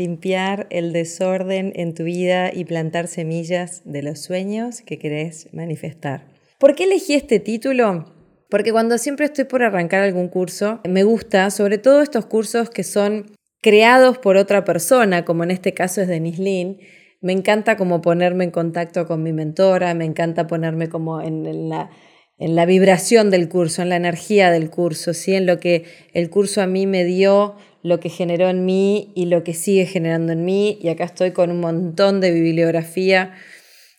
Limpiar el desorden en tu vida y plantar semillas de los sueños que querés manifestar. ¿Por qué elegí este título? Porque cuando siempre estoy por arrancar algún curso, me gusta, sobre todo estos cursos que son creados por otra persona, como en este caso es Denise Lynn, me encanta como ponerme en contacto con mi mentora, me encanta ponerme como en, la, en la vibración del curso, en la energía del curso, ¿sí? en lo que el curso a mí me dio lo que generó en mí y lo que sigue generando en mí. Y acá estoy con un montón de bibliografía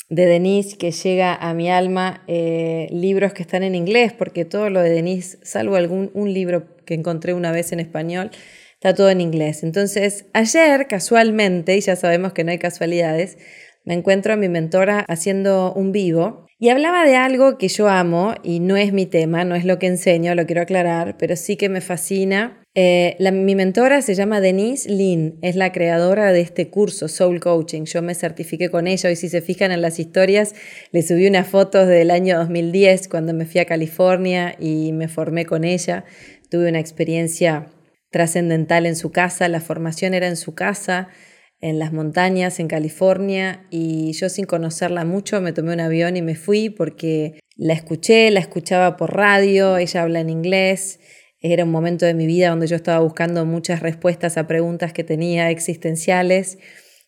de Denise que llega a mi alma, eh, libros que están en inglés, porque todo lo de Denise, salvo algún un libro que encontré una vez en español, está todo en inglés. Entonces, ayer, casualmente, y ya sabemos que no hay casualidades, me encuentro a mi mentora haciendo un vivo y hablaba de algo que yo amo y no es mi tema, no es lo que enseño, lo quiero aclarar, pero sí que me fascina eh, mi mentora se llama Denise Lin, es la creadora de este curso Soul Coaching. Yo me certifiqué con ella y si se fijan en las historias, le subí unas fotos del año 2010 cuando me fui a California y me formé con ella. Tuve una experiencia trascendental en su casa, la formación era en su casa, en las montañas, en California, y yo sin conocerla mucho me tomé un avión y me fui porque la escuché, la escuchaba por radio, ella habla en inglés era un momento de mi vida donde yo estaba buscando muchas respuestas a preguntas que tenía existenciales,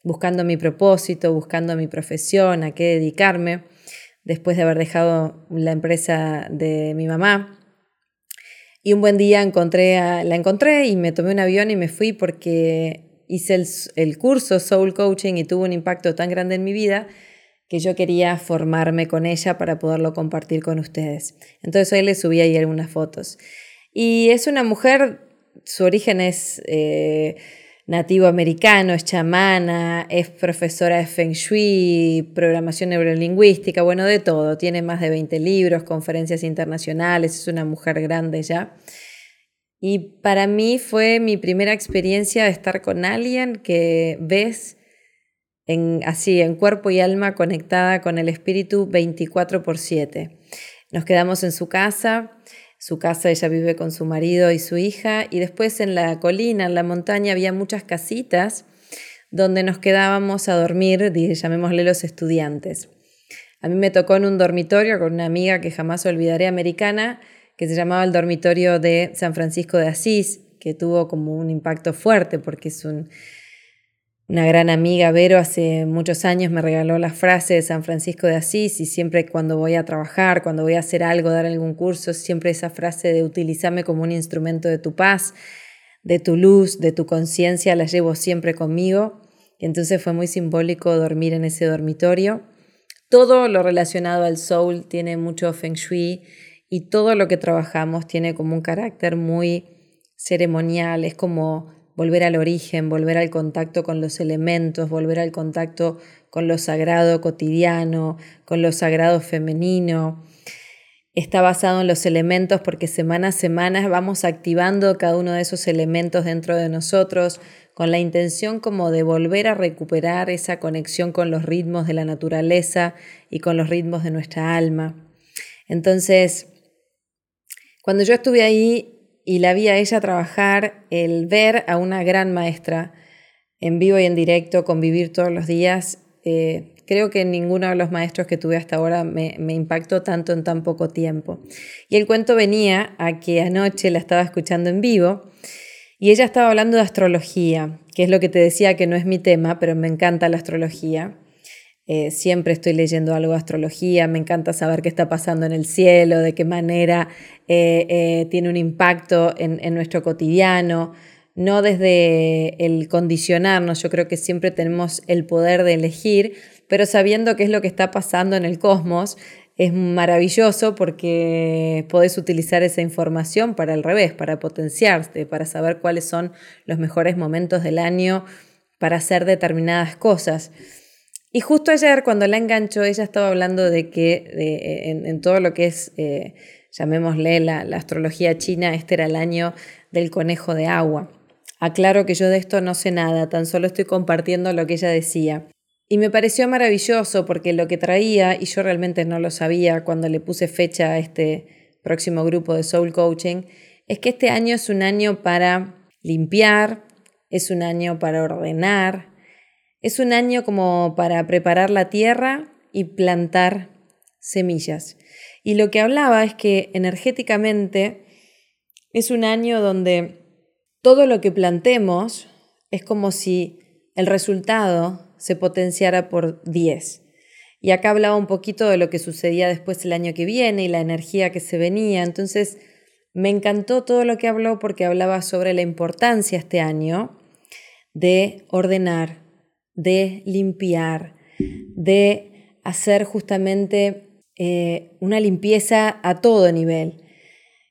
buscando mi propósito, buscando mi profesión, a qué dedicarme, después de haber dejado la empresa de mi mamá. Y un buen día encontré la encontré y me tomé un avión y me fui porque hice el, curso Soul Coaching y tuvo un impacto tan grande en mi vida que yo quería formarme con ella para poderlo compartir con ustedes. Entonces hoy le subí ahí algunas fotos. Y es una mujer, su origen es eh, nativo americano, es chamana, es profesora de Feng Shui, programación neurolingüística, bueno, de todo. Tiene más de 20 libros, conferencias internacionales, es una mujer grande ya. Y para mí fue mi primera experiencia de estar con alguien que ves así, en cuerpo y alma conectada con el espíritu 24 por 7. Nos quedamos en su casa su casa, ella vive con su marido y su hija, y después en la colina, en la montaña, había muchas casitas donde nos quedábamos a dormir, llamémosle los estudiantes. A mí me tocó en un dormitorio con una amiga que jamás olvidaré, americana, que se llamaba el dormitorio de San Francisco de Asís, que tuvo como un impacto fuerte porque es un, una gran amiga, Vero, hace muchos años me regaló la frase de San Francisco de Asís y siempre cuando voy a trabajar, cuando voy a hacer algo, dar algún curso, siempre esa frase de utilizarme como un instrumento de tu paz, de tu luz, de tu conciencia, la llevo siempre conmigo. Y entonces fue muy simbólico dormir en ese dormitorio. Todo lo relacionado al soul tiene mucho feng shui y todo lo que trabajamos tiene como un carácter muy ceremonial, es como volver al origen, volver al contacto con los elementos, volver al contacto con lo sagrado cotidiano, con lo sagrado femenino. Está basado en los elementos porque semana a semana vamos activando cada uno de esos elementos dentro de nosotros con la intención como de volver a recuperar esa conexión con los ritmos de la naturaleza y con los ritmos de nuestra alma. Entonces, cuando yo estuve ahí, y la vi a ella trabajar, el ver a una gran maestra en vivo y en directo, convivir todos los días, eh, creo que ninguno de los maestros que tuve hasta ahora me, me, impactó tanto en tan poco tiempo. Y el cuento venía a que anoche la estaba escuchando en vivo y ella estaba hablando de astrología, que es lo que te decía que no es mi tema, pero me encanta la astrología. Eh, siempre estoy leyendo algo de astrología, me encanta saber qué está pasando en el cielo, de qué manera eh, eh, tiene un impacto en, en, nuestro cotidiano, no desde el condicionarnos, yo creo que siempre tenemos el poder de elegir, pero sabiendo qué es lo que está pasando en el cosmos, es maravilloso porque podés utilizar esa información para el revés, para potenciarte, para saber cuáles son los mejores momentos del año para hacer determinadas cosas. Y justo ayer, cuando la enganchó, ella estaba hablando de que en, todo lo que es, eh, llamémosle la, astrología china, este era el año del conejo de agua. Aclaro que yo de esto no sé nada, tan solo estoy compartiendo lo que ella decía. Y me pareció maravilloso porque lo que traía, y yo realmente no lo sabía cuando le puse fecha a este próximo grupo de Soul Coaching, es que este año es un año para limpiar, es un año para ordenar, es un año como para preparar la tierra y plantar semillas. Y lo que hablaba es que energéticamente es un año donde todo lo que plantemos es como si el resultado se potenciara por 10. Y acá hablaba un poquito de lo que sucedía después el año que viene y la energía que se venía. Entonces, me encantó todo lo que habló porque hablaba sobre la importancia este año de ordenar, de limpiar, de hacer justamente eh, una limpieza a todo nivel.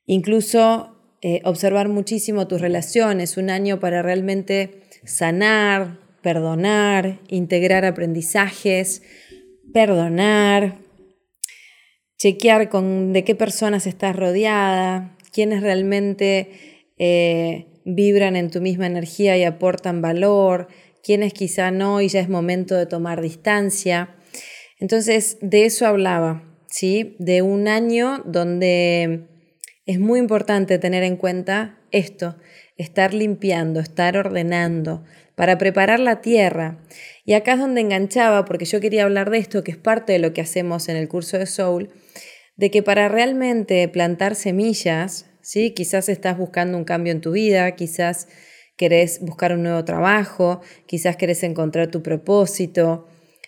Incluso eh, observar muchísimo tus relaciones, un año para realmente sanar, perdonar, integrar aprendizajes, perdonar, chequear con de qué personas estás rodeada, quiénes realmente eh, vibran en tu misma energía y aportan valor, quienes quizá no y ya es momento de tomar distancia. Entonces, de eso hablaba, ¿sí? De un año donde es muy importante tener en cuenta esto, estar limpiando, estar ordenando, para preparar la tierra. Y acá es donde enganchaba, porque yo quería hablar de esto, que es parte de lo que hacemos en el curso de Soul, de que para realmente plantar semillas, ¿sí? quizás estás buscando un cambio en tu vida, quizás querés buscar un nuevo trabajo, quizás querés encontrar tu propósito,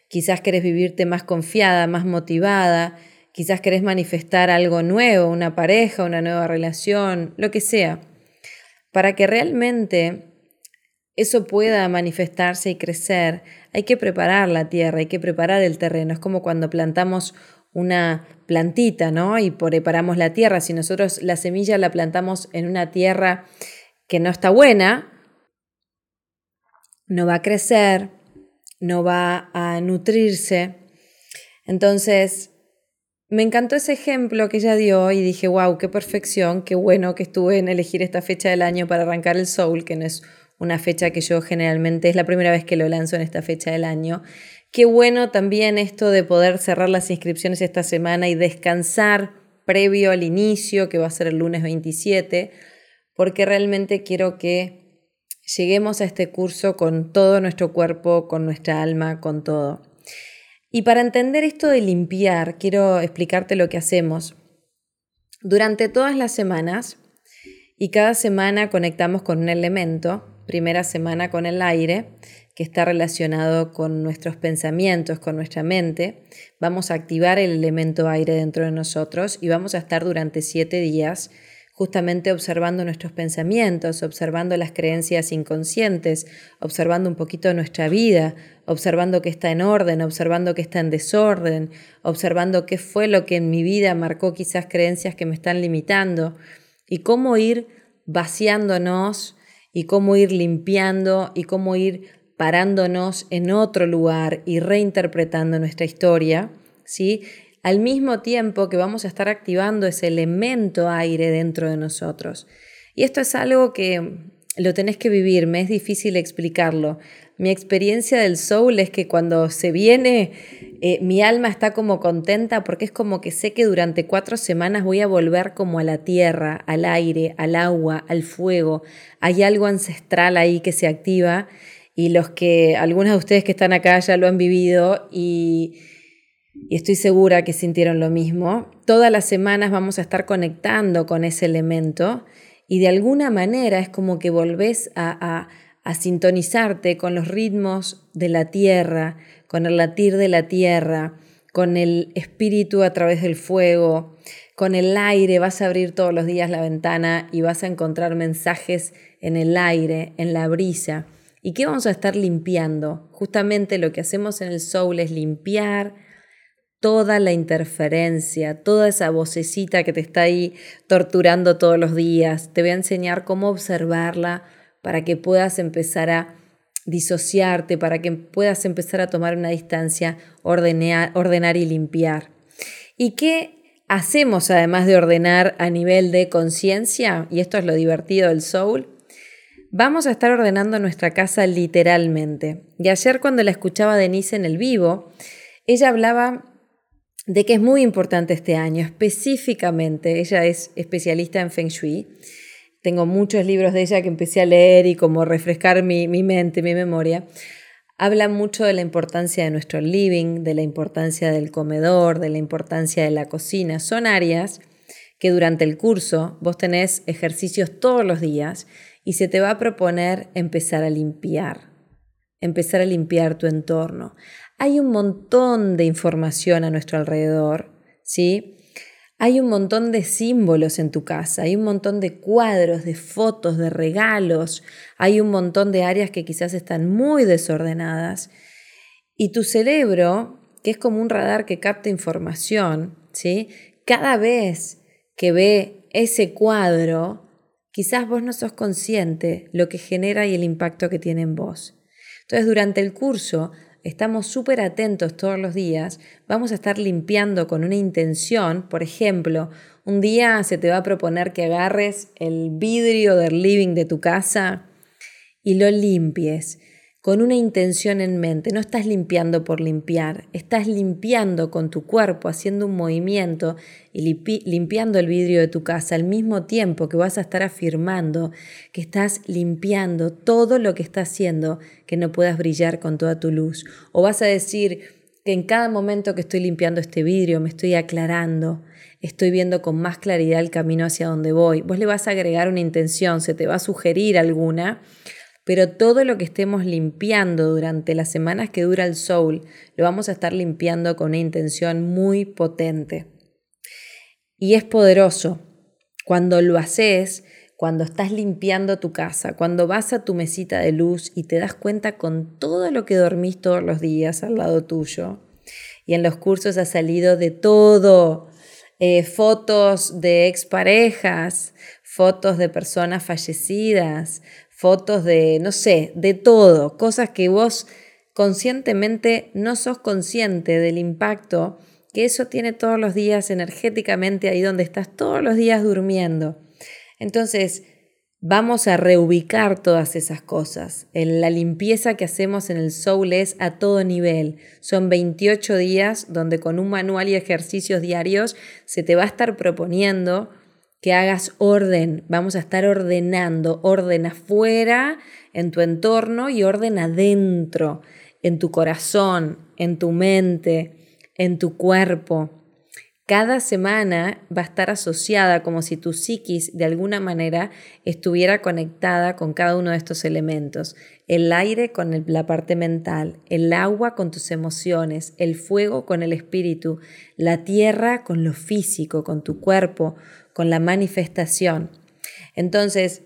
quizás querés vivirte más confiada, más motivada, quizás querés manifestar algo nuevo, una pareja, una nueva relación, lo que sea. Para que realmente eso pueda manifestarse y crecer, hay que preparar la tierra, hay que preparar el terreno. Es como cuando plantamos una plantita, ¿no? Y preparamos la tierra. Si nosotros la semilla la plantamos en una tierra que no está buena, no va a crecer, no va a nutrirse. Entonces, me encantó ese ejemplo que ella dio y dije, wow, qué perfección, qué bueno que estuve en elegir esta fecha del año para arrancar el soul, que no es una fecha que yo generalmente es la primera vez que lo lanzo en esta fecha del año. Qué bueno también esto de poder cerrar las inscripciones esta semana y descansar previo al inicio, que va a ser el lunes 27, porque realmente quiero que lleguemos a este curso con todo nuestro cuerpo, con nuestra alma, con todo. Y para entender esto de limpiar, quiero explicarte lo que hacemos. Durante todas las semanas, y cada semana conectamos con un elemento, primera semana con el aire, que está relacionado con nuestros pensamientos, con nuestra mente. Vamos a activar el elemento aire dentro de nosotros y vamos a estar durante siete días justamente observando nuestros pensamientos, observando las creencias inconscientes, observando un poquito nuestra vida, observando que está en orden, observando que está en desorden, observando qué fue lo que en mi vida marcó quizás creencias que me están limitando y cómo ir vaciándonos y cómo ir limpiando y cómo ir parándonos en otro lugar y reinterpretando nuestra historia, ¿sí? Al mismo tiempo que vamos a estar activando ese elemento aire dentro de nosotros. Y esto es algo que lo tenés que vivir, me es difícil explicarlo. Mi experiencia del soul es que cuando se viene, eh, mi alma está como contenta porque es como que sé que durante cuatro semanas voy a volver como a la tierra, al aire, al agua, al fuego. Hay algo ancestral ahí que se activa y los que, algunos de ustedes que están acá ya lo han vivido y, estoy segura que sintieron lo mismo. Todas las semanas vamos a estar conectando con ese elemento y de alguna manera es como que volvés a a sintonizarte con los ritmos de la tierra, con el latir de la tierra, con el espíritu a través del fuego, con el aire, vas a abrir todos los días la ventana y vas a encontrar mensajes en el aire, en la brisa. ¿Y qué vamos a estar limpiando? Justamente lo que hacemos en el soul es limpiar toda la interferencia, toda esa vocecita que te está ahí torturando todos los días. Te voy a enseñar cómo observarla, para que puedas empezar a disociarte, para que puedas empezar a tomar una distancia, ordenar, ordenar y limpiar. ¿Y qué hacemos además de ordenar a nivel de conciencia? Y esto es lo divertido del soul. Vamos a estar ordenando nuestra casa literalmente. Y ayer cuando la escuchaba Denise en el vivo, ella hablaba de que es muy importante este año, específicamente, ella es especialista en Feng Shui. Tengo muchos libros de ella que empecé a leer y como refrescar mi, mi mente, mi memoria. Habla mucho de la importancia de nuestro living, de la importancia del comedor, de la importancia de la cocina. Son áreas que durante el curso vos tenés ejercicios todos los días y se te va a proponer empezar a limpiar, empezar a limpiar tu entorno, hay un montón de información a nuestro alrededor, ¿sí? Hay un montón de símbolos en tu casa, hay un montón de cuadros, de fotos, de regalos, hay un montón de áreas que quizás están muy desordenadas. Y tu cerebro, que es como un radar que capta información, ¿sí? Cada vez que ve ese cuadro, quizás vos no sos consciente lo que genera y el impacto que tiene en vos. Entonces, durante el curso estamos súper atentos todos los días, vamos a estar limpiando con una intención, por ejemplo, un día se te va a proponer que agarres el vidrio del living de tu casa y lo limpies con una intención en mente. No estás limpiando por limpiar, estás limpiando con tu cuerpo, haciendo un movimiento y limpiando el vidrio de tu casa al mismo tiempo que vas a estar afirmando que estás limpiando todo lo que estás haciendo que no puedas brillar con toda tu luz. O vas a decir que en cada momento que estoy limpiando este vidrio me estoy aclarando, estoy viendo con más claridad el camino hacia donde voy. Vos le vas a agregar una intención, se te va a sugerir alguna pero todo lo que estemos limpiando durante las semanas que dura el soul, lo vamos a estar limpiando con una intención muy potente. Y es poderoso. Cuando lo haces, cuando estás limpiando tu casa, cuando vas a tu mesita de luz y te das cuenta con todo lo que dormís todos los días al lado tuyo. Y en los cursos ha salido de todo. Eh, fotos de exparejas, fotos de personas fallecidas, fotos de, no sé, de todo, cosas que vos conscientemente no sos consciente del impacto que eso tiene todos los días energéticamente ahí donde estás todos los días durmiendo. Entonces, vamos a reubicar todas esas cosas. La limpieza que hacemos en el Soul es a todo nivel. Son 28 días donde con un manual y ejercicios diarios se te va a estar proponiendo que hagas orden. Vamos a estar ordenando, orden afuera, en tu entorno y orden adentro, en tu corazón, en tu mente, en tu cuerpo. Cada semana va a estar asociada como si tu psiquis de alguna manera estuviera conectada con cada uno de estos elementos. El aire con la parte mental, el agua con tus emociones, el fuego con el espíritu, la tierra con lo físico, con tu cuerpo, con la manifestación. Entonces,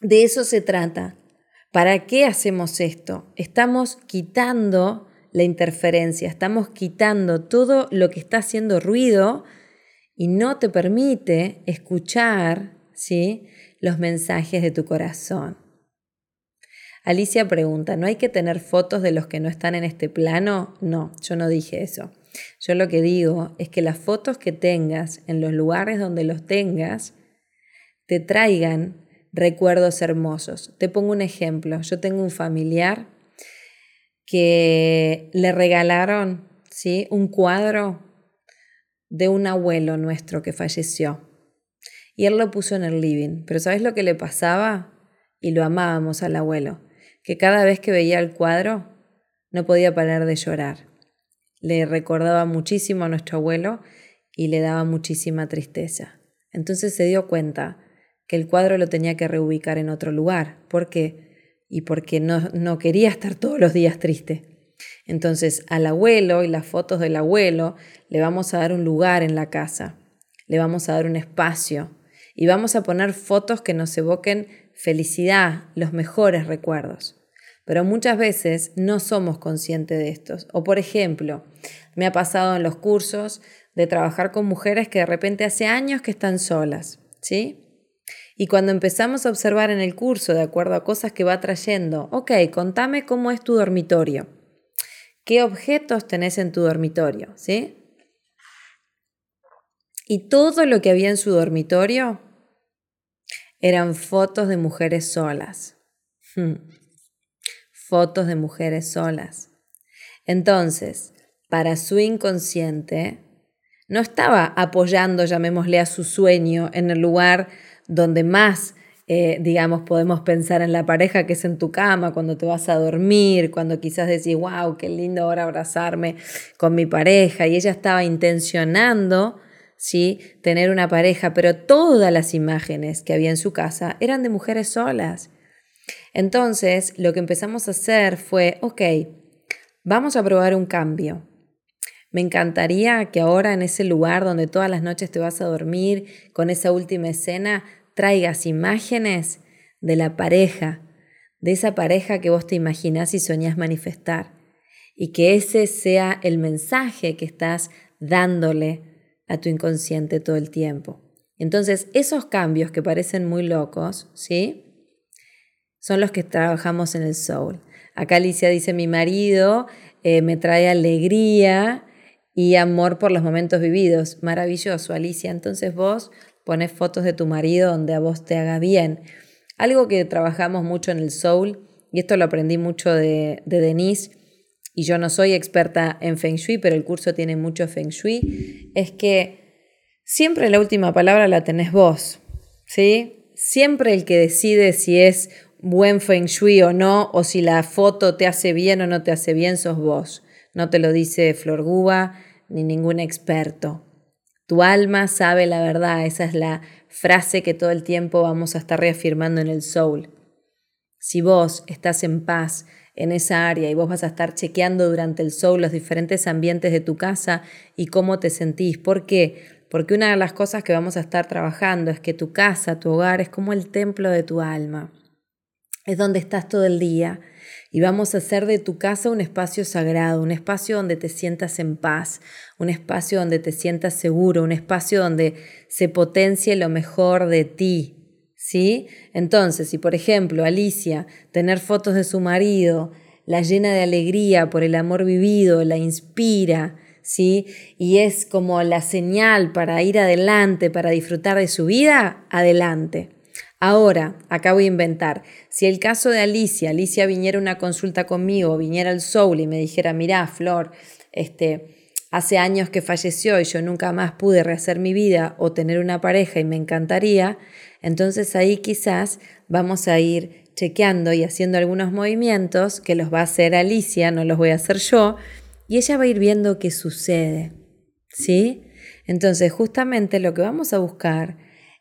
de eso se trata. ¿Para qué hacemos esto? Estamos quitando la interferencia, estamos quitando todo lo que está haciendo ruido y no te permite escuchar ¿sí? los mensajes de tu corazón. Alicia pregunta, ¿no hay que tener fotos de los que no están en este plano? No, yo no dije eso. Yo lo que digo es que las fotos que tengas en los lugares donde los tengas te traigan recuerdos hermosos. Te pongo un ejemplo. Yo tengo un familiar que le regalaron ¿sí? un cuadro de un abuelo nuestro que falleció. Y él lo puso en el living. Pero ¿sabes lo que le pasaba? Y lo amábamos al abuelo. Que cada vez que veía el cuadro no podía parar de llorar le recordaba muchísimo a nuestro abuelo y le daba muchísima tristeza. Entonces se dio cuenta que el cuadro lo tenía que reubicar en otro lugar. ¿Por qué? Y porque no, no quería estar todos los días triste. Entonces al abuelo y las fotos del abuelo le vamos a dar un lugar en la casa, le vamos a dar un espacio y vamos a poner fotos que nos evoquen felicidad, los mejores recuerdos pero muchas veces no somos conscientes de estos. O por ejemplo, me ha pasado en los cursos de trabajar con mujeres que de repente hace años que están solas, ¿sí? Y cuando empezamos a observar en el curso, de acuerdo a cosas que va trayendo, ok, contame cómo es tu dormitorio. ¿Qué objetos tenés en tu dormitorio? ¿Sí? Y todo lo que había en su dormitorio eran fotos de mujeres solas. Hmm. Fotos de mujeres solas. Entonces, para su inconsciente, no estaba apoyando, llamémosle a su sueño, en el lugar donde más, eh, digamos, podemos pensar en la pareja, que es en tu cama, cuando te vas a dormir, cuando quizás decís, wow, qué lindo ahora abrazarme con mi pareja. Y ella estaba intencionando, ¿sí? Tener una pareja, pero todas las imágenes que había en su casa eran de mujeres solas. Entonces, lo que empezamos a hacer fue, ok, vamos a probar un cambio. Me encantaría que ahora en ese lugar donde todas las noches te vas a dormir, con esa última escena, traigas imágenes de la pareja, de esa pareja que vos te imaginás y soñás manifestar. Y que ese sea el mensaje que estás dándole a tu inconsciente todo el tiempo. Entonces, esos cambios que parecen muy locos, ¿sí? Son los que trabajamos en el soul. Acá Alicia dice, mi marido eh, me trae alegría y amor por los momentos vividos. Maravilloso, Alicia. Entonces vos pones fotos de tu marido donde a vos te haga bien. Algo que trabajamos mucho en el soul, y esto lo aprendí mucho de, de Denise, y yo no soy experta en Feng Shui, pero el curso tiene mucho Feng Shui, es que siempre la última palabra la tenés vos, ¿sí? Siempre el que decide si es buen Feng Shui o no, o si la foto te hace bien o no te hace bien, sos vos. No te lo dice Flor Guba ni ningún experto. Tu alma sabe la verdad, esa es la frase que todo el tiempo vamos a estar reafirmando en el soul. Si vos estás en paz en esa área y vos vas a estar chequeando durante el soul los diferentes ambientes de tu casa y cómo te sentís, ¿por qué? Porque una de las cosas que vamos a estar trabajando es que tu casa, tu hogar es como el templo de tu alma. Es donde estás todo el día, y vamos a hacer de tu casa un espacio sagrado, un espacio donde te sientas en paz, un espacio donde te sientas seguro, un espacio donde se potencie lo mejor de ti. ¿Sí? Entonces, si por ejemplo Alicia, tener fotos de su marido, la llena de alegría por el amor vivido, la inspira, ¿sí? Y es como la señal para ir adelante, para disfrutar de su vida, adelante. Ahora, acá voy a inventar. Si el caso de Alicia, Alicia viniera a una consulta conmigo, viniera al Soul y me dijera, mirá, Flor, este, hace años que falleció y yo nunca más pude rehacer mi vida o tener una pareja y me encantaría, entonces ahí quizás vamos a ir chequeando y haciendo algunos movimientos que los va a hacer Alicia, no los voy a hacer yo, y ella va a ir viendo qué sucede. ¿Sí? Entonces, justamente lo que vamos a buscar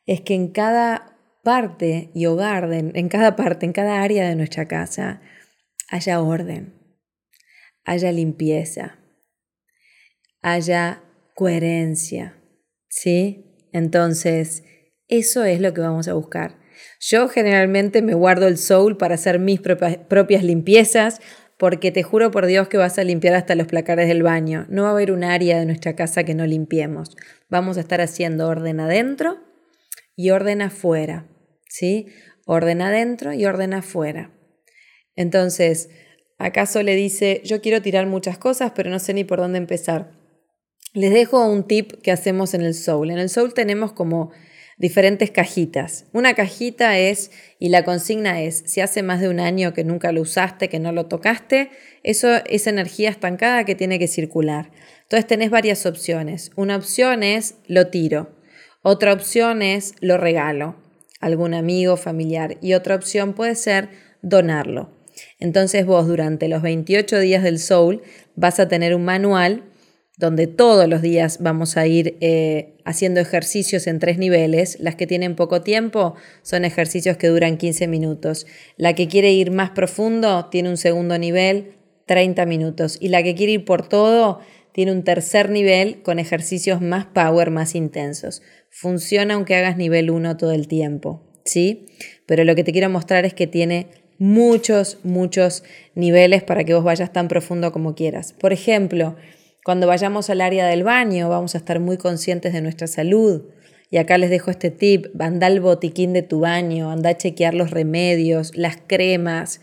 es que en cada parte y hogar, en cada parte, en cada área de nuestra casa, haya orden, haya limpieza, haya coherencia, ¿sí? Entonces, eso es lo que vamos a buscar. Yo generalmente me guardo el soul para hacer mis propias limpiezas, porque te juro por Dios que vas a limpiar hasta los placares del baño. No va a haber un área de nuestra casa que no limpiemos. Vamos a estar haciendo orden adentro y orden afuera, ¿sí? Orden adentro y orden afuera. Entonces, ¿acaso le dice, yo quiero tirar muchas cosas, pero no sé ni por dónde empezar? Les dejo un tip que hacemos en el Soul. En el Soul tenemos como diferentes cajitas. Una cajita es, y la consigna es, si hace más de un año que nunca lo usaste, que no lo tocaste, eso es energía estancada que tiene que circular. Entonces tenés varias opciones. Una opción es, lo tiro. Otra opción es lo regalo a algún amigo, familiar. Y otra opción puede ser donarlo. Entonces vos durante los 28 días del Soul vas a tener un manual donde todos los días vamos a ir eh, haciendo ejercicios en tres niveles. Las que tienen poco tiempo son ejercicios que duran 15 minutos. La que quiere ir más profundo tiene un segundo nivel, 30 minutos. Y la que quiere ir por todo tiene un tercer nivel con ejercicios más power, más intensos. Funciona aunque hagas nivel 1 todo el tiempo, ¿sí? Pero lo que te quiero mostrar es que tiene muchos, muchos niveles para que vos vayas tan profundo como quieras. Por ejemplo, cuando vayamos al área del baño vamos a estar muy conscientes de nuestra salud. y acá les dejo este tip, anda al botiquín de tu baño, anda a chequear los remedios, las cremas.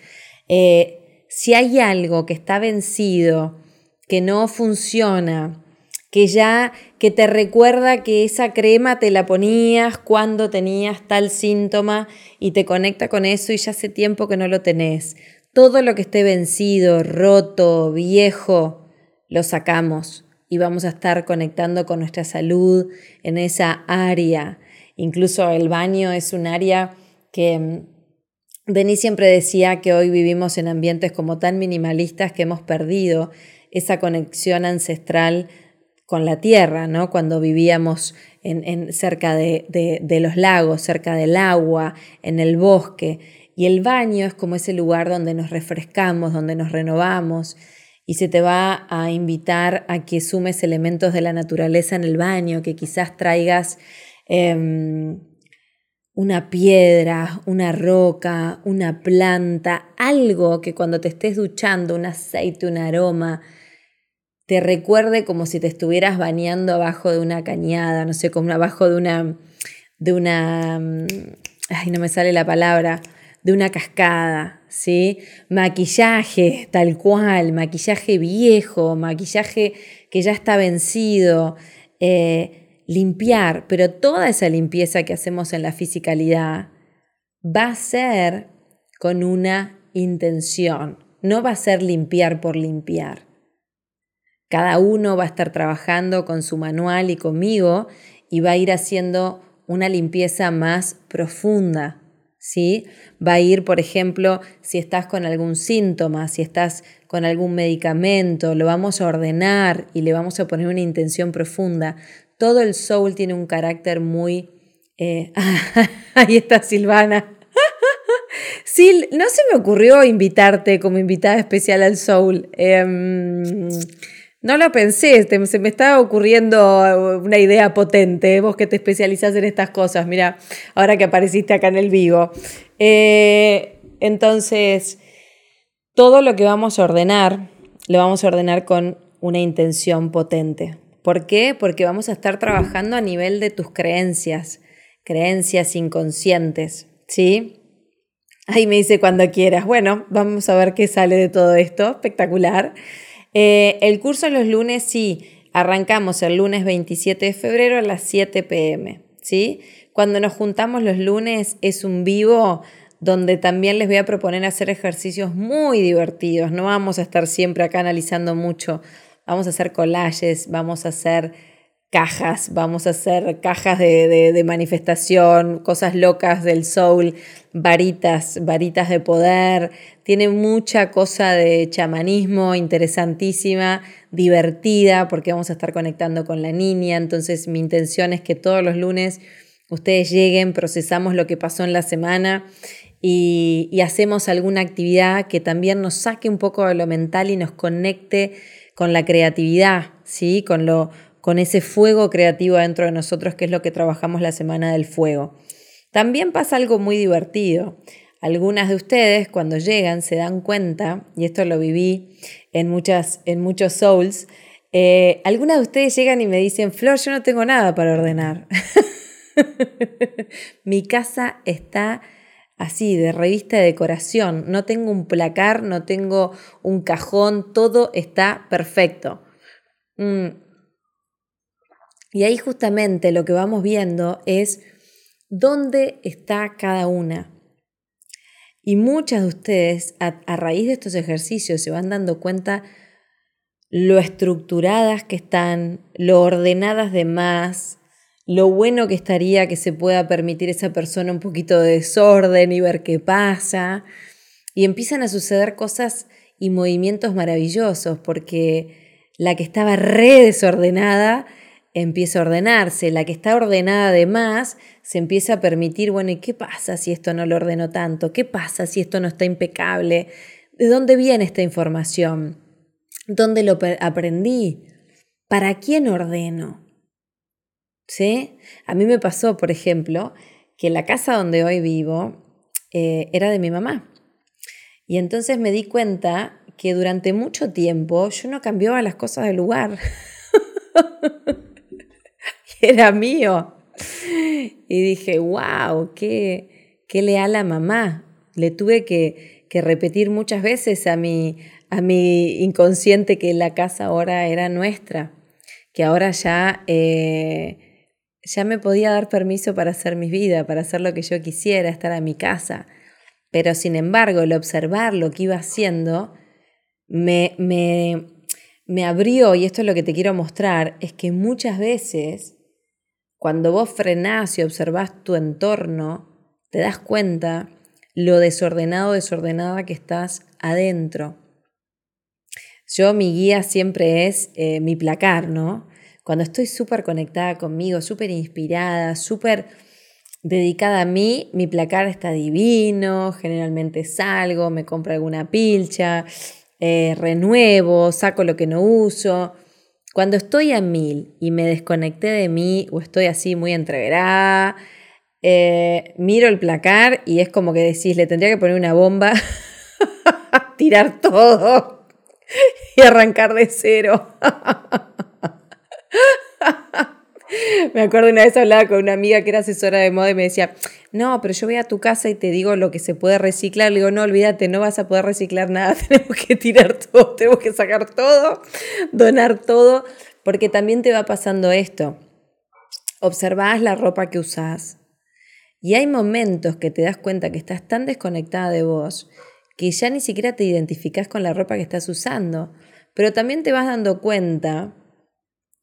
Eh, si hay algo que está vencido, que no funciona, que ya que te recuerda que esa crema te la ponías cuando tenías tal síntoma y te conecta con eso y ya hace tiempo que no lo tenés. Todo lo que esté vencido, roto, viejo, lo sacamos y vamos a estar conectando con nuestra salud en esa área. Incluso el baño es un área que mm, Denis siempre decía que hoy vivimos en ambientes como tan minimalistas que hemos perdido esa conexión ancestral con la tierra, ¿no? Cuando vivíamos en, cerca de, de los lagos, cerca del agua, en el bosque. Y el baño es como ese lugar donde nos refrescamos, donde nos renovamos y se te va a invitar a que sumes elementos de la naturaleza en el baño, que quizás traigas em, una piedra, una roca, una planta, algo que cuando te estés duchando, un aceite, un aroma, te recuerde como si te estuvieras bañando abajo de una cañada, no sé, como abajo de una, de una, mm, ay, no me sale la palabra, de una cascada, ¿sí? Maquillaje tal cual, maquillaje viejo, maquillaje que ya está vencido, eh, limpiar, pero toda esa limpieza que hacemos en la fisicalidad va a ser con una intención, no va a ser limpiar por limpiar. Cada uno va a estar trabajando con su manual y conmigo y va a ir haciendo una limpieza más profunda, ¿sí? Va a ir, por ejemplo, si estás con algún síntoma, si estás con algún medicamento, lo vamos a ordenar y le vamos a poner una intención profunda. Todo el soul tiene un carácter muy... Eh, ahí está Silvana. Sil, no se me ocurrió invitarte como invitada especial al soul. Em, no lo pensé, se me estaba ocurriendo una idea potente, vos que te especializás en estas cosas, mira, ahora que apareciste acá en el vivo. Eh, entonces, todo lo que vamos a ordenar, lo vamos a ordenar con una intención potente. ¿Por qué? Porque vamos a estar trabajando a nivel de tus creencias, creencias inconscientes, ¿sí? Ahí me dice cuando quieras. Bueno, vamos a ver qué sale de todo esto. Espectacular. Eh, el curso los lunes sí, arrancamos el lunes 27 de febrero a las 7 pm. ¿sí? Cuando nos juntamos los lunes es un vivo donde también les voy a proponer hacer ejercicios muy divertidos. No vamos a estar siempre acá analizando mucho. Vamos a hacer collages, vamos a hacer cajas, vamos a hacer cajas de, manifestación, cosas locas del soul, varitas, varitas de poder. Tiene mucha cosa de chamanismo interesantísima, divertida, porque vamos a estar conectando con la niña. Entonces mi intención es que todos los lunes ustedes lleguen, procesamos lo que pasó en la semana y, y hacemos alguna actividad que también nos saque un poco de lo mental y nos conecte con la creatividad, ¿sí? con lo con ese fuego creativo dentro de nosotros, que es lo que trabajamos la semana del fuego. También pasa algo muy divertido. Algunas de ustedes cuando llegan se dan cuenta, y esto lo viví en, muchas, en muchos souls, eh, algunas de ustedes llegan y me dicen, Flor, yo no tengo nada para ordenar. Mi casa está así, de revista de decoración. No tengo un placar, no tengo un cajón, todo está perfecto. Mm, y ahí justamente lo que vamos viendo es dónde está cada una. Y muchas de ustedes, a, raíz de estos ejercicios, se van dando cuenta lo estructuradas que están, lo ordenadas de más, lo bueno que estaría que se pueda permitir a esa persona un poquito de desorden y ver qué pasa. Y empiezan a suceder cosas y movimientos maravillosos, porque la que estaba re desordenada empieza a ordenarse, la que está ordenada de más se empieza a permitir, bueno, ¿y qué pasa si esto no lo ordeno tanto? ¿Qué pasa si esto no está impecable? ¿De dónde viene esta información? ¿Dónde lo aprendí? ¿Para quién ordeno? ¿Sí? A mí me pasó, por ejemplo, que la casa donde hoy vivo eh, era de mi mamá. Y entonces me di cuenta que durante mucho tiempo yo no cambiaba las cosas de lugar. era mío. y dije, wow, qué, qué leal a mamá. Le tuve que, que repetir muchas veces a mi, a mi inconsciente que la casa ahora era nuestra, que ahora ya, eh, ya me podía dar permiso para hacer mi vida, para hacer lo que yo quisiera, estar a mi casa. Pero sin embargo, el observar lo que iba haciendo me, me, me abrió, y esto es lo que te quiero mostrar, es que muchas veces cuando vos frenás y observás tu entorno, te das cuenta lo desordenado, desordenada que estás adentro. Yo, mi guía siempre es eh, mi placar, ¿no? Cuando estoy súper conectada conmigo, súper inspirada, súper dedicada a mí, mi placar está divino, generalmente salgo, me compro alguna pilcha, eh, renuevo, saco lo que no uso. Cuando estoy a mil y me desconecté de mí o estoy así muy entreverada, eh, miro el placar y es como que decís, le tendría que poner una bomba, tirar todo y arrancar de cero. me acuerdo una vez hablaba con una amiga que era asesora de moda y me decía, no, pero yo voy a tu casa y te digo lo que se puede reciclar. Le digo, no, olvídate, no vas a poder reciclar nada, tenemos que tirar todo, tenemos que sacar todo, donar todo, porque también te va pasando esto. Observás la ropa que usás y hay momentos que te das cuenta que estás tan desconectada de vos que ya ni siquiera te identificás con la ropa que estás usando, pero también te vas dando cuenta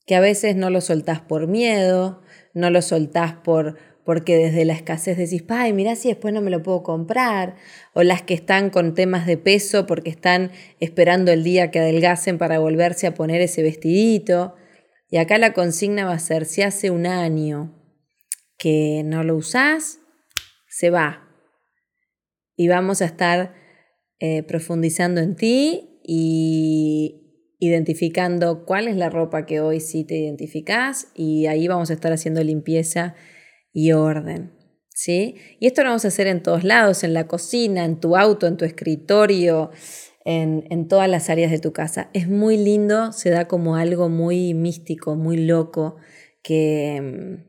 que a veces no lo soltás por miedo, no lo soltás por porque desde la escasez decís, ay, mirá si después no me lo puedo comprar, o las que están con temas de peso porque están esperando el día que adelgacen para volverse a poner ese vestidito. Y acá la consigna va a ser, si hace un año que no lo usás, se va. Y vamos a estar eh, profundizando en ti y identificando cuál es la ropa que hoy sí te identificás y ahí vamos a estar haciendo limpieza y orden. ¿sí? Y esto lo vamos a hacer en todos lados, en la cocina, en tu auto, en tu escritorio, en, en todas las áreas de tu casa. Es muy lindo, se da como algo muy místico, muy loco, que,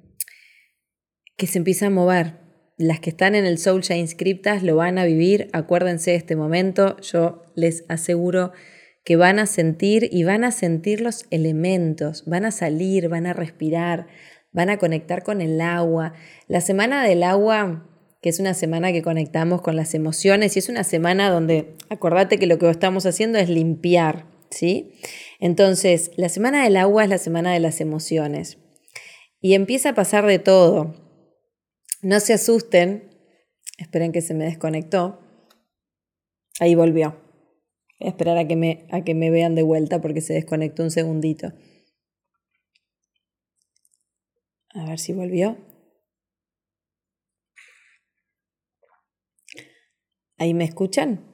que se empieza a mover las que están en el Soul ya inscriptas lo van a vivir, acuérdense de este momento, yo les aseguro que van a sentir y van a sentir los elementos, van a salir, van a respirar, van a conectar con el agua. La semana del agua, que es una semana que conectamos con las emociones y es una semana donde, acordate que lo que estamos haciendo es limpiar, ¿sí? Entonces, la semana del agua es la semana de las emociones y empieza a pasar de todo. No se asusten. Esperen que se me desconectó. Ahí volvió. Esperar a que, me, a que me vean de vuelta porque se desconectó un segundito. A ver si volvió. ¿Ahí me escuchan?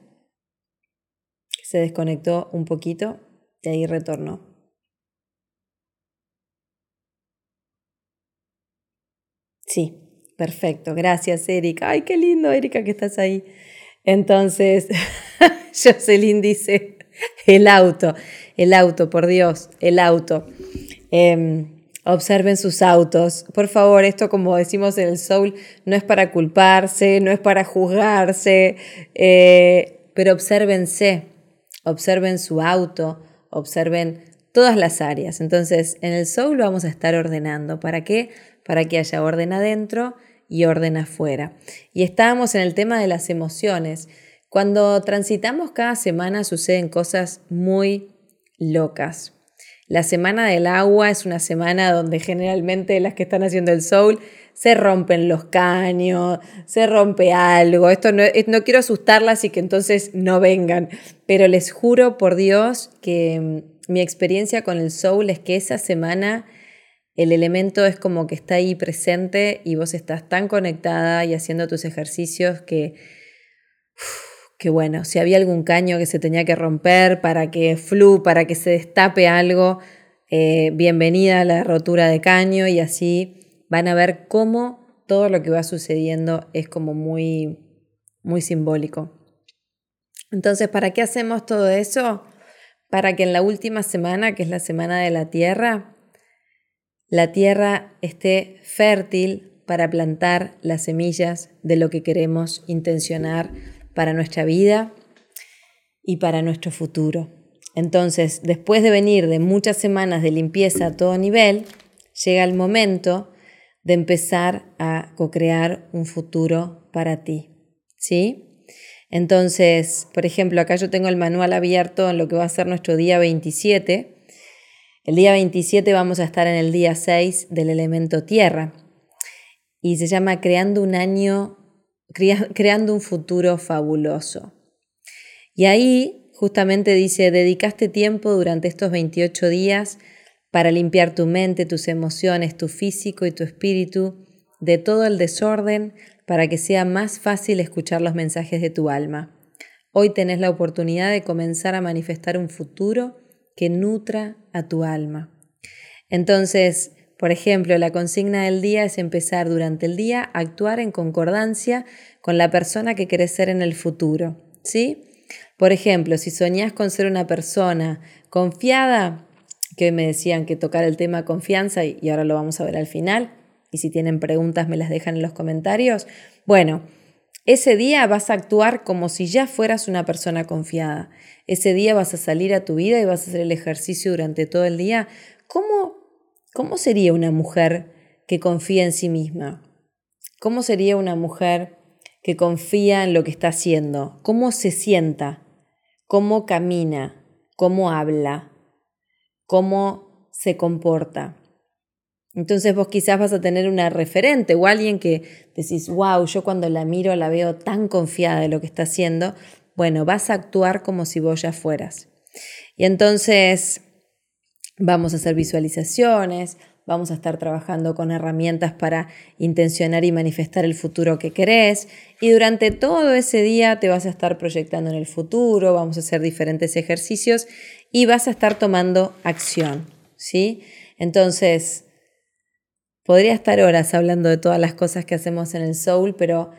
Se desconectó un poquito y ahí retornó. Sí, Perfecto, gracias Erika. Ay, qué lindo Erika que estás ahí. Entonces, Jocelyn dice, el auto, el auto, por Dios, el auto. Em, observen sus autos. Por favor, esto como decimos en el Soul, no es para culparse, no es para juzgarse, eh, pero obsérvense, observen su auto, observen todas las áreas. Entonces, en el Soul lo vamos a estar ordenando. ¿Para qué? Para que haya orden adentro y orden afuera. Y estábamos en el tema de las emociones. Cuando transitamos cada semana suceden cosas muy locas. La semana del agua es una semana donde generalmente las que están haciendo el soul se rompen los caños, se rompe algo. Esto no, no quiero asustarlas y que entonces no vengan, pero les juro por Dios que mm, mi experiencia con el soul es que esa semana el elemento es como que está ahí presente y vos estás tan conectada y haciendo tus ejercicios que, que bueno, si había algún caño que se tenía que romper para que flu, para que se destape algo, eh, bienvenida a la rotura de caño y así van a ver cómo todo lo que va sucediendo es como muy, muy simbólico. Entonces, ¿para qué hacemos todo eso? Para que en la última semana, que es la semana de la Tierra, la tierra esté fértil para plantar las semillas de lo que queremos intencionar para nuestra vida y para nuestro futuro. Entonces, después de venir de muchas semanas de limpieza a todo nivel, llega el momento de empezar a co-crear un futuro para ti. ¿Sí? Entonces, por ejemplo, acá yo tengo el manual abierto en lo que va a ser nuestro día 27. El día 27 vamos a estar en el día 6 del elemento tierra y se llama Creando un año, creando un futuro fabuloso. Y ahí justamente dice, dedicaste tiempo durante estos 28 días para limpiar tu mente, tus emociones, tu físico y tu espíritu de todo el desorden para que sea más fácil escuchar los mensajes de tu alma. Hoy tenés la oportunidad de comenzar a manifestar un futuro que nutra a tu alma. Entonces, por ejemplo, la consigna del día es empezar durante el día a actuar en concordancia con la persona que querés ser en el futuro. ¿sí? Por ejemplo, si soñás con ser una persona confiada, que me decían que tocar el tema confianza y ahora lo vamos a ver al final, y si tienen preguntas me las dejan en los comentarios. Bueno, ese día vas a actuar como si ya fueras una persona confiada. Ese día vas a salir a tu vida y vas a hacer el ejercicio durante todo el día. ¿Cómo, cómo sería una mujer que confía en sí misma? ¿Cómo sería una mujer que confía en lo que está haciendo? ¿Cómo se sienta? ¿Cómo camina? ¿Cómo habla? ¿Cómo se comporta? Entonces vos quizás vas a tener una referente o alguien que decís, wow, yo cuando la miro la veo tan confiada de lo que está haciendo. Bueno, vas a actuar como si vos ya fueras. Y entonces vamos a hacer visualizaciones, vamos a estar trabajando con herramientas para intencionar y manifestar el futuro que querés. Y durante todo ese día te vas a estar proyectando en el futuro, vamos a hacer diferentes ejercicios y vas a estar tomando acción. ¿sí? Entonces, Podría estar horas hablando de todas las cosas que hacemos en el soul, pero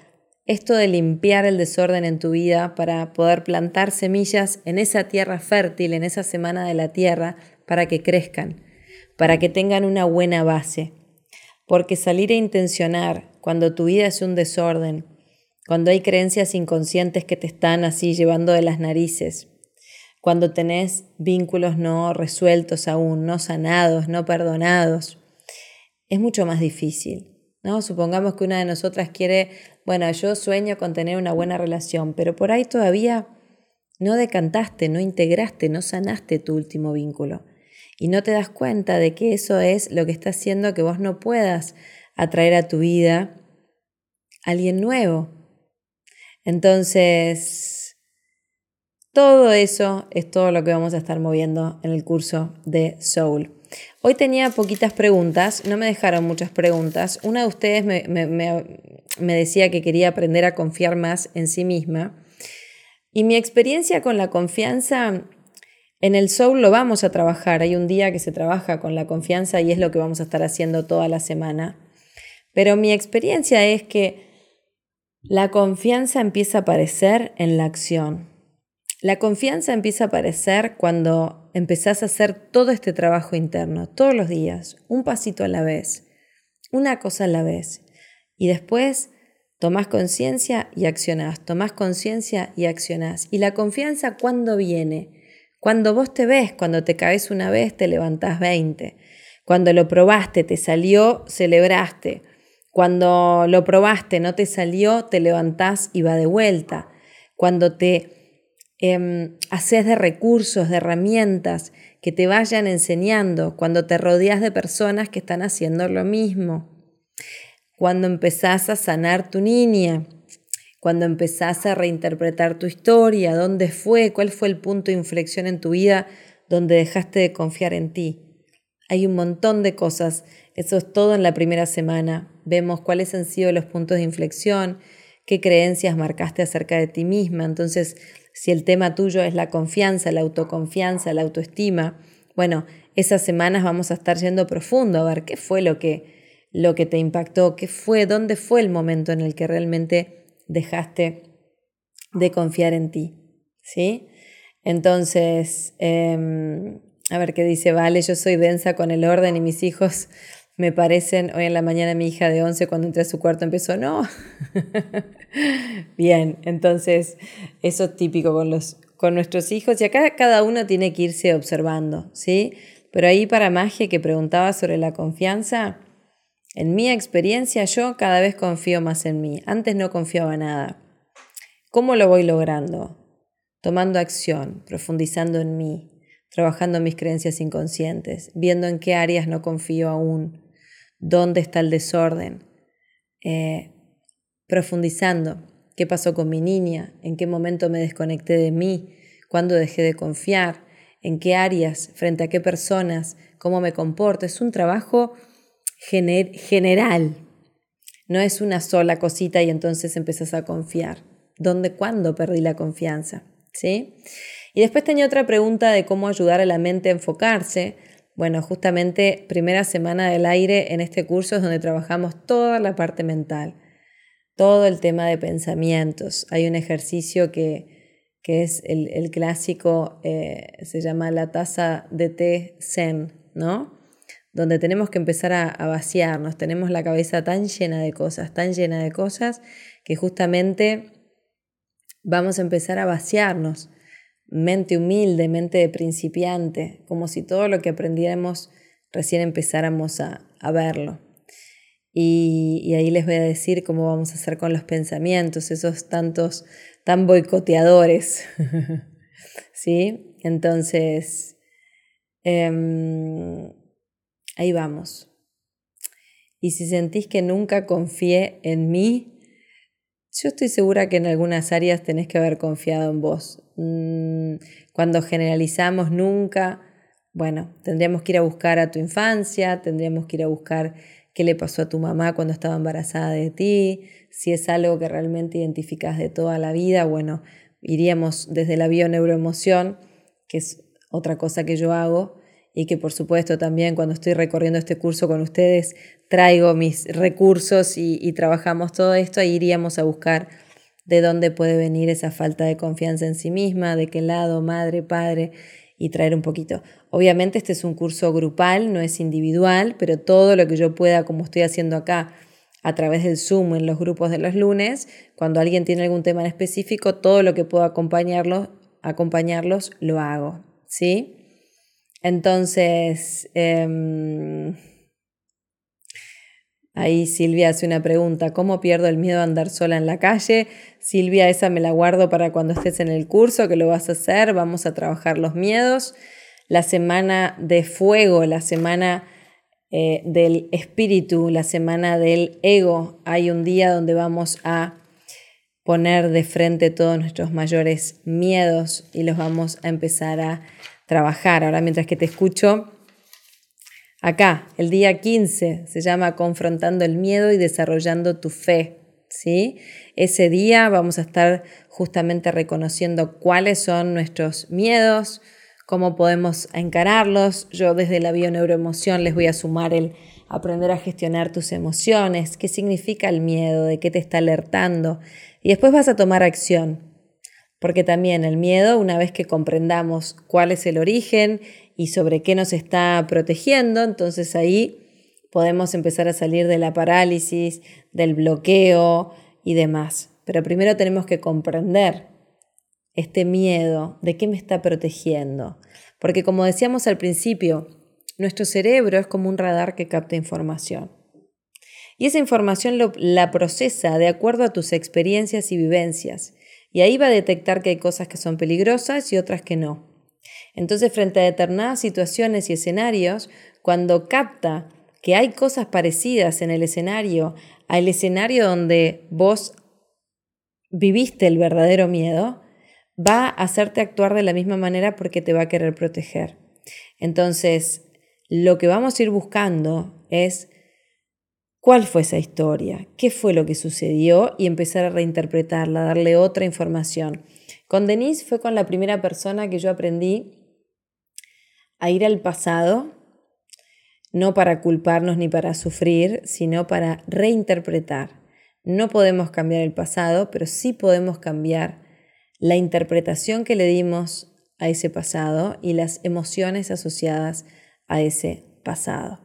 esto de limpiar el desorden en tu vida para poder plantar semillas en esa tierra fértil, en esa semana de la tierra, para que crezcan, para que tengan una buena base. Porque salir a intencionar cuando tu vida es un desorden, cuando hay creencias inconscientes que te están así llevando de las narices, cuando tenés vínculos no resueltos aún, no sanados, no perdonados, es mucho más difícil. ¿no? Supongamos que una de nosotras quiere, bueno, yo sueño con tener una buena relación, pero por ahí todavía no decantaste, no integraste, no sanaste tu último vínculo. Y no te das cuenta de que eso es lo que está haciendo que vos no puedas atraer a tu vida a alguien nuevo. Entonces, todo eso es todo lo que vamos a estar moviendo en el curso de Soul. Hoy tenía poquitas preguntas, no me dejaron muchas preguntas. Una de ustedes me, decía que quería aprender a confiar más en sí misma. Y mi experiencia con la confianza en el soul lo vamos a trabajar. Hay un día que se trabaja con la confianza y es lo que vamos a estar haciendo toda la semana. Pero mi experiencia es que la confianza empieza a aparecer en la acción. La confianza empieza a aparecer cuando empezás a hacer todo este trabajo interno, todos los días, un pasito a la vez, una cosa a la vez. Y después tomás conciencia y accionás, tomás conciencia y accionás. Y la confianza, ¿cuándo viene? Cuando vos te ves, cuando te caes una vez, te levantás 20. Cuando lo probaste, te salió, celebraste. Cuando lo probaste, no te salió, te levantás y va de vuelta. Cuando te eh, haces de recursos, de herramientas que te vayan enseñando cuando te rodeas de personas que están haciendo lo mismo. Cuando empezás a sanar tu niña, cuando empezás a reinterpretar tu historia, dónde fue, cuál fue el punto de inflexión en tu vida donde dejaste de confiar en ti. Hay un montón de cosas, eso es todo en la primera semana. Vemos cuáles han sido los puntos de inflexión, qué creencias marcaste acerca de ti misma. Entonces, si el tema tuyo es la confianza, la autoconfianza, la autoestima, bueno, esas semanas vamos a estar yendo profundo a ver qué fue lo que, lo que te impactó, qué fue, dónde fue el momento en el que realmente dejaste de confiar en ti. ¿Sí? Entonces, em, a ver qué dice, vale, yo soy densa con el orden y mis hijos me parecen, hoy en la mañana mi hija de 11 cuando entré a su cuarto empezó, no. Bien, entonces eso es típico con, los, con nuestros hijos y acá cada uno tiene que irse observando, ¿sí? Pero ahí para Magia que preguntaba sobre la confianza, en mi experiencia yo cada vez confío más en mí. Antes no confiaba nada. ¿Cómo lo voy logrando? Tomando acción, profundizando en mí, trabajando mis creencias inconscientes, viendo en qué áreas no confío aún, dónde está el desorden, eh, profundizando. Qué pasó con mi niña, en qué momento me desconecté de mí, cuándo dejé de confiar, en qué áreas, frente a qué personas, cómo me comporto. Es un trabajo general, no es una sola cosita y entonces empezás a confiar. Dónde, cuándo perdí la confianza, ¿sí? Y después tenía otra pregunta de cómo ayudar a la mente a enfocarse. Bueno, justamente primera semana del aire en este curso es donde trabajamos toda la parte mental, todo el tema de pensamientos. Hay un ejercicio que, que es el, clásico, eh, se llama la taza de té zen, ¿no? Donde tenemos que empezar a, a vaciarnos, tenemos la cabeza tan llena de cosas, tan llena de cosas, que justamente vamos a empezar a vaciarnos. Mente humilde, mente de principiante, como si todo lo que aprendiéramos recién empezáramos a, verlo. Y, ahí les voy a decir cómo vamos a hacer con los pensamientos, esos tantos tan boicoteadores. ¿Sí? Entonces, em, ahí vamos. Y si sentís que nunca confié en mí, yo estoy segura que en algunas áreas tenés que haber confiado en vos. Mm, cuando generalizamos nunca, bueno, tendríamos que ir a buscar a tu infancia, tendríamos que ir a buscar qué le pasó a tu mamá cuando estaba embarazada de ti, si es algo que realmente identificas de toda la vida, bueno, iríamos desde la bioneuroemoción, que es otra cosa que yo hago, y que por supuesto también cuando estoy recorriendo este curso con ustedes traigo mis recursos y, trabajamos todo esto, ahí iríamos a buscar de dónde puede venir esa falta de confianza en sí misma, de qué lado, madre, padre, y traer un poquito. Obviamente este es un curso grupal, no es individual, pero todo lo que yo pueda, como estoy haciendo acá, a través del Zoom en los grupos de los lunes, cuando alguien tiene algún tema en específico, todo lo que puedo acompañarlos, acompañarlos lo hago, ¿sí? Entonces, em, ahí Silvia hace una pregunta, ¿cómo pierdo el miedo a andar sola en la calle? Silvia, esa me la guardo para cuando estés en el curso, que lo vas a hacer, vamos a trabajar los miedos. La semana de fuego, la semana eh, del espíritu, la semana del ego, hay un día donde vamos a poner de frente todos nuestros mayores miedos y los vamos a empezar a trabajar. Ahora mientras que te escucho, acá, el día 15 se llama Confrontando el miedo y desarrollando tu fe. ¿sí? Ese día vamos a estar justamente reconociendo cuáles son nuestros miedos, cómo podemos encararlos. Yo desde la bioneuroemoción les voy a sumar el aprender a gestionar tus emociones, qué significa el miedo, de qué te está alertando. Y después vas a tomar acción. Porque también el miedo, una vez que comprendamos cuál es el origen y sobre qué nos está protegiendo, entonces ahí podemos empezar a salir de la parálisis, del bloqueo y demás. Pero primero tenemos que comprender este miedo, de qué me está protegiendo. Porque como decíamos al principio, nuestro cerebro es como un radar que capta información. Y esa información la procesa de acuerdo a tus experiencias y vivencias. Y ahí va a detectar que hay cosas que son peligrosas y otras que no. Entonces, frente a determinadas situaciones y escenarios, cuando capta que hay cosas parecidas en el escenario al escenario donde vos viviste el verdadero miedo, va a hacerte actuar de la misma manera porque te va a querer proteger. Entonces, lo que vamos a ir buscando es cuál fue esa historia, qué fue lo que sucedió y empezar a reinterpretarla, darle otra información. Con Denise fue con la primera persona que yo aprendí a ir al pasado, no para culparnos ni para sufrir, sino para reinterpretar. No podemos cambiar el pasado, pero sí podemos cambiar la interpretación que le dimos a ese pasado y las emociones asociadas a ese pasado.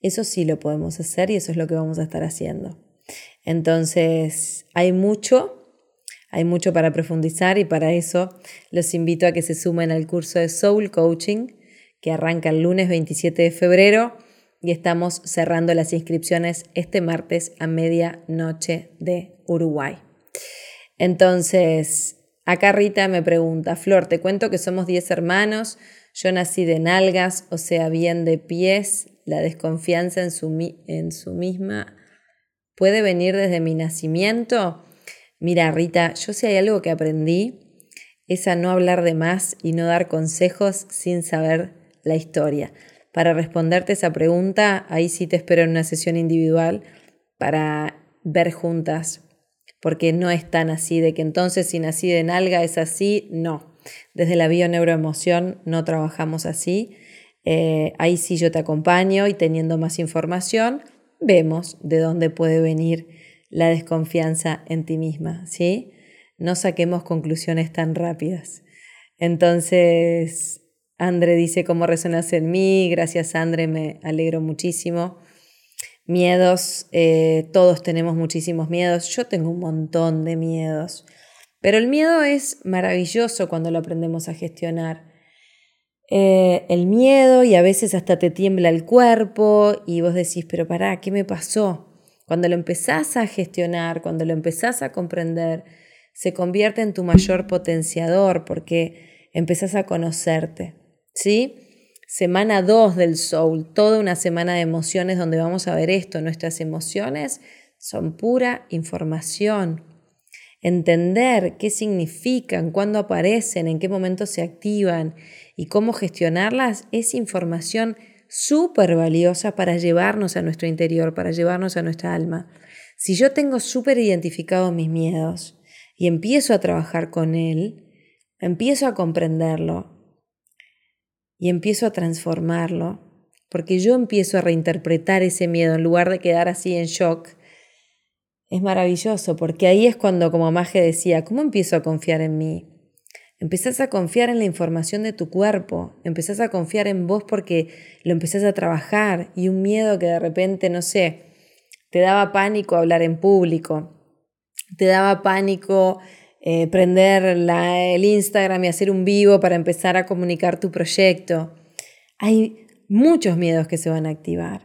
Eso sí lo podemos hacer y eso es lo que vamos a estar haciendo. Entonces, hay mucho, hay mucho para profundizar y para eso los invito a que se sumen al curso de Soul Coaching que arranca el lunes 27 de febrero y estamos cerrando las inscripciones este martes a medianoche de Uruguay. Entonces, acá Rita me pregunta, Flor, te cuento que somos 10 hermanos, yo nací de nalgas, o sea, bien de pies, la desconfianza en su, en su misma puede venir desde mi nacimiento. Mira, Rita, yo si hay algo que aprendí es a no hablar de más y no dar consejos sin saber la historia. Para responderte esa pregunta, ahí sí te espero en una sesión individual para ver juntas, porque no es tan así, de que entonces si nací de nalga es así, no. Desde la bioneuroemoción no trabajamos así. Eh, ahí sí yo te acompaño y teniendo más información, vemos de dónde puede venir la desconfianza en ti misma, ¿sí? No saquemos conclusiones tan rápidas. Entonces, Andre dice cómo resonas en mí, gracias Andre, me alegro muchísimo. Miedos, eh, todos tenemos muchísimos miedos, yo tengo un montón de miedos, pero el miedo es maravilloso cuando lo aprendemos a gestionar. Eh, el miedo y a veces hasta te tiembla el cuerpo y vos decís, pero pará, ¿qué me pasó? Cuando lo empezás a gestionar, cuando lo empezás a comprender, se convierte en tu mayor potenciador porque empezás a conocerte. ¿Sí? Semana 2 del soul, toda una semana de emociones donde vamos a ver esto. Nuestras emociones son pura información. Entender qué significan, cuándo aparecen, en qué momento se activan y cómo gestionarlas es información súper valiosa para llevarnos a nuestro interior, para llevarnos a nuestra alma. Si yo tengo súper identificados mis miedos y empiezo a trabajar con él, empiezo a comprenderlo, y empiezo a transformarlo, porque yo empiezo a reinterpretar ese miedo en lugar de quedar así en shock, es maravilloso, porque ahí es cuando, como Maje decía, ¿cómo empiezo a confiar en mí? Empezás a confiar en la información de tu cuerpo, empezás a confiar en vos porque lo empezás a trabajar y un miedo que de repente, no sé, te daba pánico hablar en público, te daba pánico eh, prender el Instagram y hacer un vivo para empezar a comunicar tu proyecto. Hay muchos miedos que se van a activar,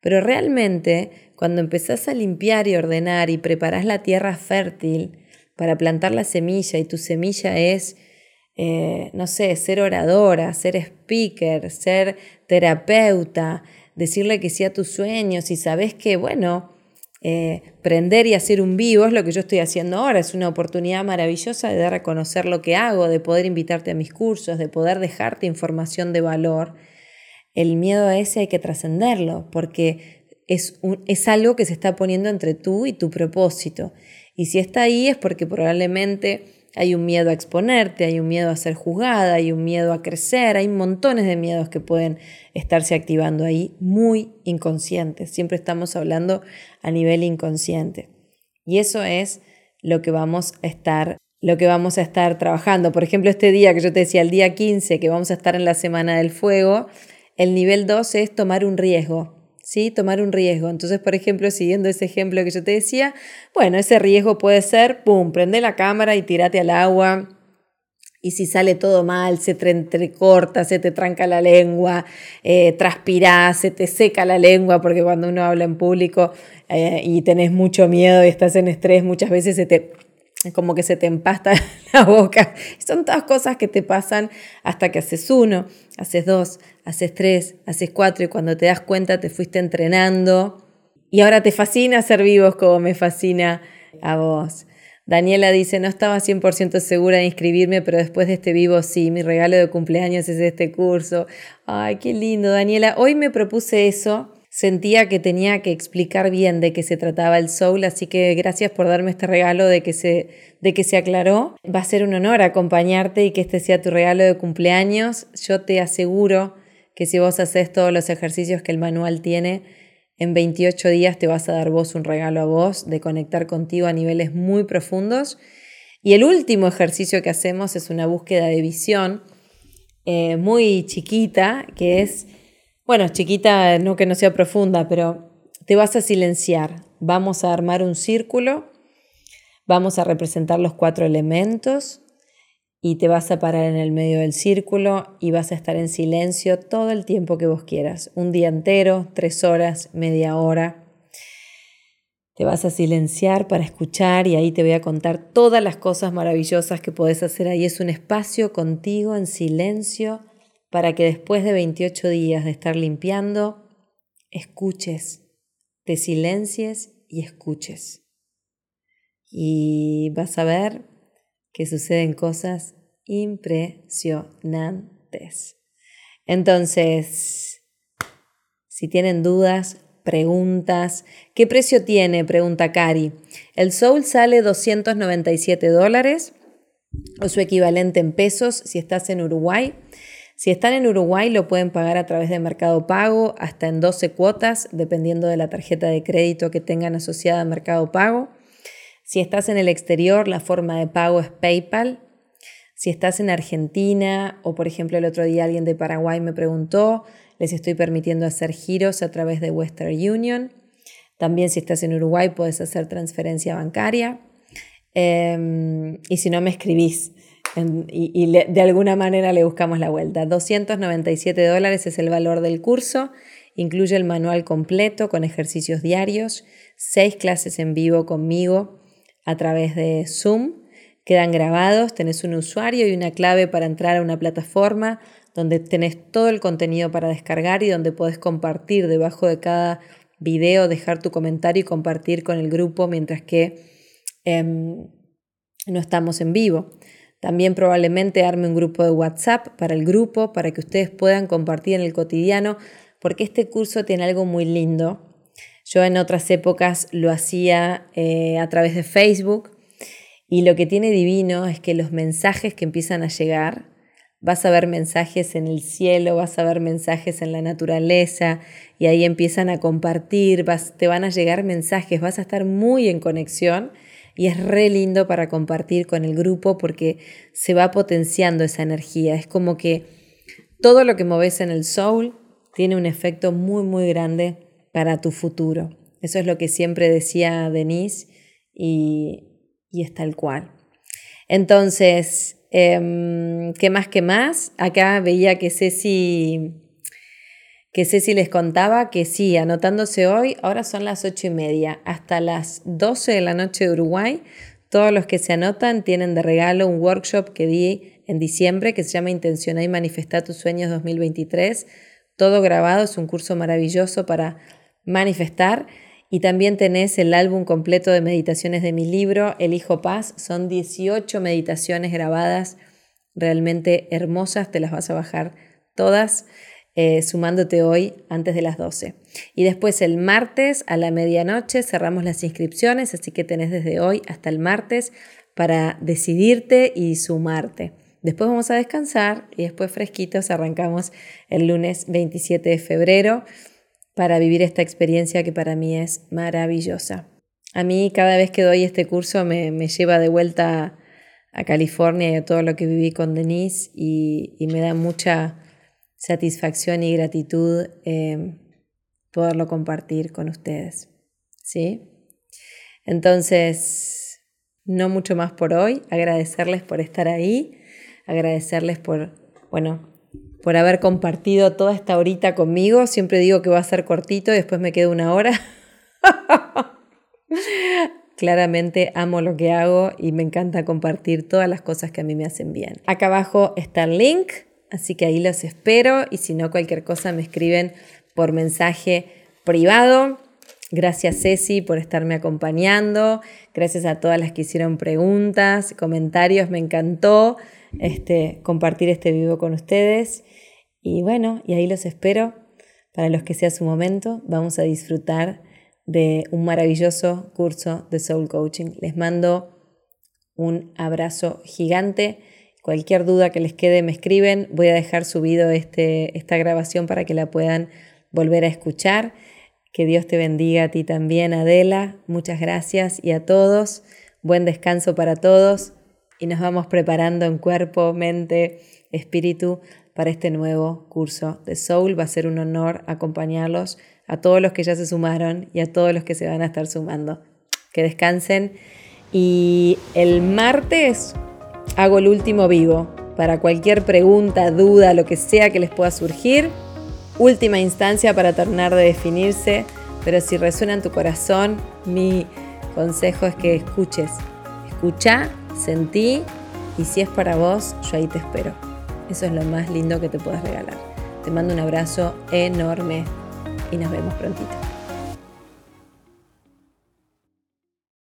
pero realmente cuando empezás a limpiar y ordenar y preparás la tierra fértil para plantar la semilla y tu semilla es, eh, no sé, ser oradora, ser speaker, ser terapeuta, decirle que sí a tus sueños y sabes que, bueno, eh, prender y hacer un vivo es lo que yo estoy haciendo ahora. Es una oportunidad maravillosa de dar a conocer lo que hago, de poder invitarte a mis cursos, de poder dejarte información de valor. El miedo a ese hay que trascenderlo porque es, es algo que se está poniendo entre tú y tu propósito. Y si está ahí es porque probablemente hay un miedo a exponerte, hay un miedo a ser juzgada, hay un miedo a crecer, hay montones de miedos que pueden estarse activando ahí muy inconscientes. Siempre estamos hablando a nivel inconsciente. Y eso es lo que vamos a estar lo que vamos a estar trabajando. Por ejemplo, este día que yo te decía, el día 15, que vamos a estar en la Semana del Fuego, el nivel 2 es tomar un riesgo. ¿Sí? Tomar un riesgo. Entonces, por ejemplo, siguiendo ese ejemplo que yo te decía, bueno, ese riesgo puede ser, pum, prende la cámara y tírate al agua. Y si sale todo mal, se te entrecorta, se te tranca la lengua, eh, transpirás, se te seca la lengua, porque cuando uno habla en público eh, y tenés mucho miedo y estás en estrés, muchas veces se te como que se te empasta la boca. Son todas cosas que te pasan hasta que haces uno, haces dos, haces tres, haces cuatro y cuando te das cuenta te fuiste entrenando y ahora te fascina ser vivos como me fascina a vos. Daniela dice, no estaba 100% segura de inscribirme, pero después de este vivo sí, mi regalo de cumpleaños es este curso. Ay, qué lindo, Daniela. Hoy me propuse eso sentía que tenía que explicar bien de qué se trataba el soul, así que gracias por darme este regalo de que se, de que se aclaró. Va a ser un honor acompañarte y que este sea tu regalo de cumpleaños. Yo te aseguro que si vos haces todos los ejercicios que el manual tiene, en 28 días te vas a dar vos un regalo a vos de conectar contigo a niveles muy profundos. Y el último ejercicio que hacemos es una búsqueda de visión eh, muy chiquita, que es Bueno, chiquita, no que no sea profunda, pero te vas a silenciar. Vamos a armar un círculo, vamos a representar los cuatro elementos y te vas a parar en el medio del círculo y vas a estar en silencio todo el tiempo que vos quieras, un día entero, tres horas, media hora. Te vas a silenciar para escuchar y ahí te voy a contar todas las cosas maravillosas que podés hacer ahí. Es un espacio contigo en silencio para que después de 28 días de estar limpiando, escuches, te silencies y escuches. Y vas a ver que suceden cosas impresionantes. Entonces, si tienen dudas, preguntas, ¿qué precio tiene? Pregunta Cari. El Soul sale 297 dólares o su equivalente en pesos si estás en Uruguay. Si están en Uruguay lo pueden pagar a través de Mercado Pago hasta en 12 cuotas, dependiendo de la tarjeta de crédito que tengan asociada a Mercado Pago. Si estás en el exterior, la forma de pago es PayPal. Si estás en Argentina o por ejemplo el otro día alguien de Paraguay me preguntó, les estoy permitiendo hacer giros a través de Western Union. También si estás en Uruguay puedes hacer transferencia bancaria. Em, y si no me escribís y, de alguna manera le buscamos la vuelta. 297 dólares es el valor del curso. Incluye el manual completo con ejercicios diarios, seis clases en vivo conmigo a través de Zoom. Quedan grabados, tenés un usuario y una clave para entrar a una plataforma donde tenés todo el contenido para descargar y donde podés compartir debajo de cada video, dejar tu comentario y compartir con el grupo mientras que em, no estamos en vivo. También probablemente arme un grupo de WhatsApp para el grupo, para que ustedes puedan compartir en el cotidiano, porque este curso tiene algo muy lindo. Yo en otras épocas lo hacía eh, a través de Facebook y lo que tiene divino es que los mensajes que empiezan a llegar, vas a ver mensajes en el cielo, vas a ver mensajes en la naturaleza y ahí empiezan a compartir, te van a llegar mensajes, vas a estar muy en conexión y es re lindo para compartir con el grupo porque se va potenciando esa energía. Es como que todo lo que moves en el soul tiene un efecto muy, muy grande para tu futuro. Eso es lo que siempre decía Denise y, y es tal cual. Entonces, em, ¿qué más que más? Acá veía que Ceci, que Ceci les contaba que sí, anotándose hoy, ahora son las ocho y media, hasta las 12 de la noche de Uruguay, todos los que se anotan tienen de regalo un workshop que di en diciembre que se llama Intencionar y Manifestar tus Sueños 2023. Todo grabado, es un curso maravilloso para manifestar. Y también tenés el álbum completo de meditaciones de mi libro, El Hijo Paz. Son 18 meditaciones grabadas realmente hermosas. Te las vas a bajar todas eh, sumándote hoy antes de las 12. Y después el martes a la medianoche cerramos las inscripciones, así que tenés desde hoy hasta el martes para decidirte y sumarte. Después vamos a descansar y después fresquitos arrancamos el lunes 27 de febrero para vivir esta experiencia que para mí es maravillosa. A mí cada vez que doy este curso me, lleva de vuelta a California y a todo lo que viví con Denise y, me da mucha satisfacción y gratitud eh, poderlo compartir con ustedes. ¿Sí? Entonces, no mucho más por hoy, agradecerles por estar ahí, agradecerles por, bueno, por haber compartido toda esta horita conmigo. Siempre digo que va a ser cortito y después me quedo una hora. Claramente amo lo que hago y me encanta compartir todas las cosas que a mí me hacen bien. Acá abajo está el link, así que ahí los espero y si no cualquier cosa me escriben por mensaje privado. Gracias Ceci por estarme acompañando. Gracias a todas las que hicieron preguntas, comentarios. Me encantó este, compartir este vivo con ustedes. Y bueno, y ahí los espero para los que sea su momento. Vamos a disfrutar de un maravilloso curso de Soul Coaching. Les mando un abrazo gigante. Cualquier duda que les quede me escriben. Voy a dejar subido este, esta grabación para que la puedan volver a escuchar. Que Dios te bendiga a ti también, Adela. Muchas gracias y a todos. Buen descanso para todos y nos vamos preparando en cuerpo, mente, espíritu para este nuevo curso de Soul. Va a ser un honor acompañarlos a todos los que ya se sumaron y a todos los que se van a estar sumando. Que descansen. Y el martes hago el último vivo para cualquier pregunta, duda, lo que sea que les pueda surgir. Última instancia para terminar de definirse, pero si resuena en tu corazón, mi consejo es que escuches. Escucha, sentí y si es para vos, yo ahí te espero. Eso es lo más lindo que te puedas regalar. Te mando un abrazo enorme y nos vemos prontito.